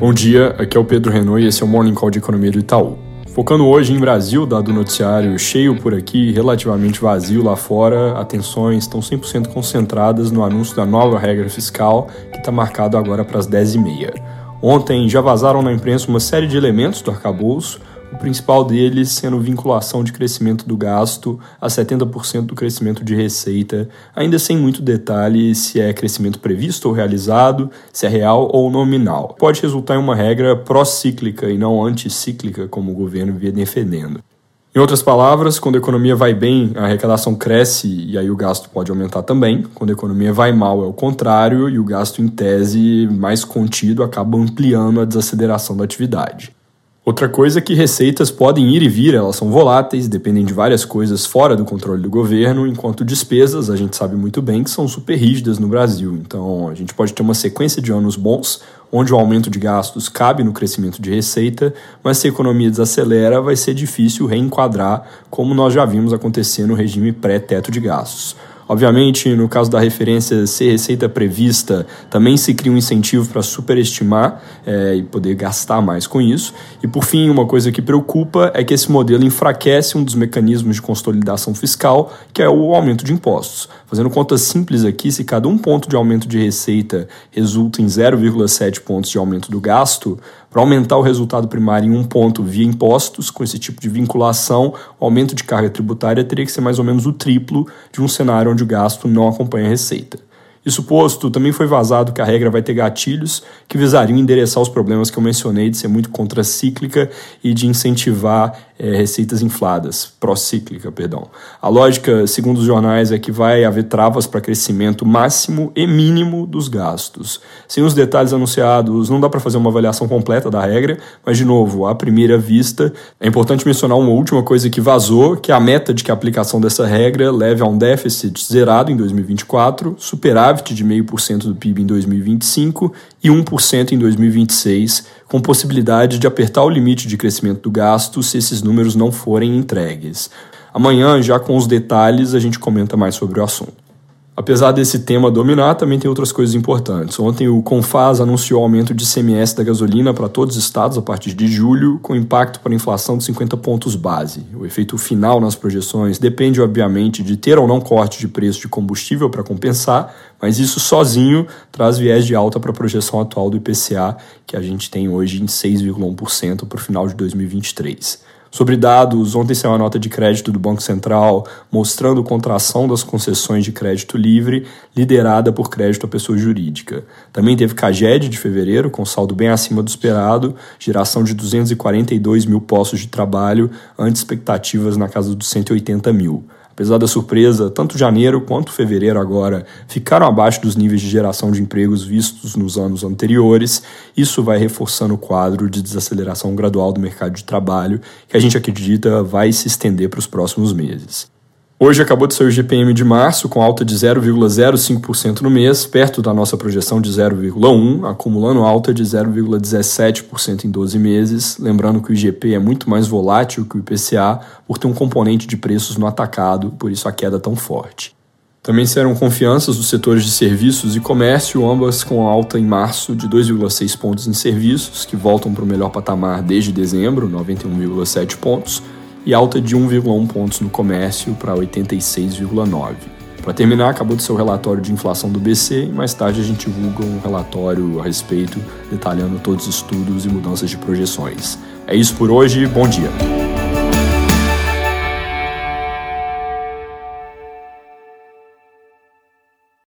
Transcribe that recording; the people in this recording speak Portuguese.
Bom dia, aqui é o Pedro Renault e esse é o Morning Call de Economia do Itaú. Focando hoje em Brasil, dado o noticiário cheio por aqui, relativamente vazio lá fora, atenções estão 100% concentradas no anúncio da nova regra fiscal que está marcado agora para as 10h30. Ontem já vazaram na imprensa uma série de elementos do arcabouço, o principal deles sendo vinculação de crescimento do gasto a 70% do crescimento de receita, ainda sem muito detalhe se é crescimento previsto ou realizado, se é real ou nominal. Pode resultar em uma regra pró-cíclica e não anticíclica, como o governo via defendendo. Em outras palavras, quando a economia vai bem, a arrecadação cresce e aí o gasto pode aumentar também. Quando a economia vai mal, é o contrário e o gasto, em tese, mais contido acaba ampliando a desaceleração da atividade. Outra coisa é que receitas podem ir e vir, elas são voláteis, dependem de várias coisas fora do controle do governo, enquanto despesas a gente sabe muito bem que são super rígidas no Brasil. Então a gente pode ter uma sequência de anos bons, onde o aumento de gastos cabe no crescimento de receita, mas se a economia desacelera, vai ser difícil reenquadrar, como nós já vimos acontecer no regime pré-teto de gastos. Obviamente, no caso da referência ser receita prevista, também se cria um incentivo para superestimar é, e poder gastar mais com isso. E por fim, uma coisa que preocupa é que esse modelo enfraquece um dos mecanismos de consolidação fiscal, que é o aumento de impostos. Fazendo contas simples aqui, se cada um ponto de aumento de receita resulta em 0,7 pontos de aumento do gasto, para aumentar o resultado primário em um ponto via impostos, com esse tipo de vinculação, o aumento de carga tributária teria que ser mais ou menos o triplo de um cenário onde o gasto não acompanha a receita. Isso posto, também foi vazado que a regra vai ter gatilhos que visariam endereçar os problemas que eu mencionei de ser muito contracíclica e de incentivar é, receitas infladas, pró-cíclica, perdão. A lógica, segundo os jornais, é que vai haver travas para crescimento máximo e mínimo dos gastos. Sem os detalhes anunciados, não dá para fazer uma avaliação completa da regra, mas, de novo, à primeira vista, é importante mencionar uma última coisa que vazou, que é a meta de que a aplicação dessa regra leve a um déficit zerado em 2024, superávit de 0,5% do PIB em 2025 e 1% em 2026, com possibilidade de apertar o limite de crescimento do gasto se esses números não forem entregues. Amanhã, já com os detalhes, a gente comenta mais sobre o assunto. Apesar desse tema dominar, também tem outras coisas importantes. Ontem o Confaz anunciou aumento de CMS da gasolina para todos os estados a partir de julho, com impacto para a inflação de 50 pontos base. O efeito final nas projeções depende, obviamente, de ter ou não corte de preço de combustível para compensar, mas isso sozinho traz viés de alta para a projeção atual do IPCA, que a gente tem hoje em 6,1% para o final de 2023. Sobre dados, ontem saiu a nota de crédito do Banco Central mostrando contração das concessões de crédito livre, liderada por crédito à pessoa jurídica. Também teve Caged de fevereiro, com saldo bem acima do esperado, geração de 242 mil postos de trabalho, ante expectativas na casa dos 180 mil. Apesar da surpresa, tanto janeiro quanto fevereiro agora ficaram abaixo dos níveis de geração de empregos vistos nos anos anteriores. Isso vai reforçando o quadro de desaceleração gradual do mercado de trabalho, que a gente acredita vai se estender para os próximos meses. Hoje acabou de sair o GPM de março, com alta de 0,05% no mês, perto da nossa projeção de 0,1%, acumulando alta de 0,17% em 12 meses. Lembrando que o IGP é muito mais volátil que o IPCA, por ter um componente de preços no atacado, por isso a queda tão forte. Também serão confianças dos setores de serviços e comércio, ambas com alta em março de 2,6 pontos em serviços, que voltam para o melhor patamar desde dezembro, 91,7 pontos e alta de 1,1 pontos no comércio para 86,9. Para terminar, acabou de ser o relatório de inflação do BC e mais tarde a gente divulga um relatório a respeito, detalhando todos os estudos e mudanças de projeções. É isso por hoje, bom dia!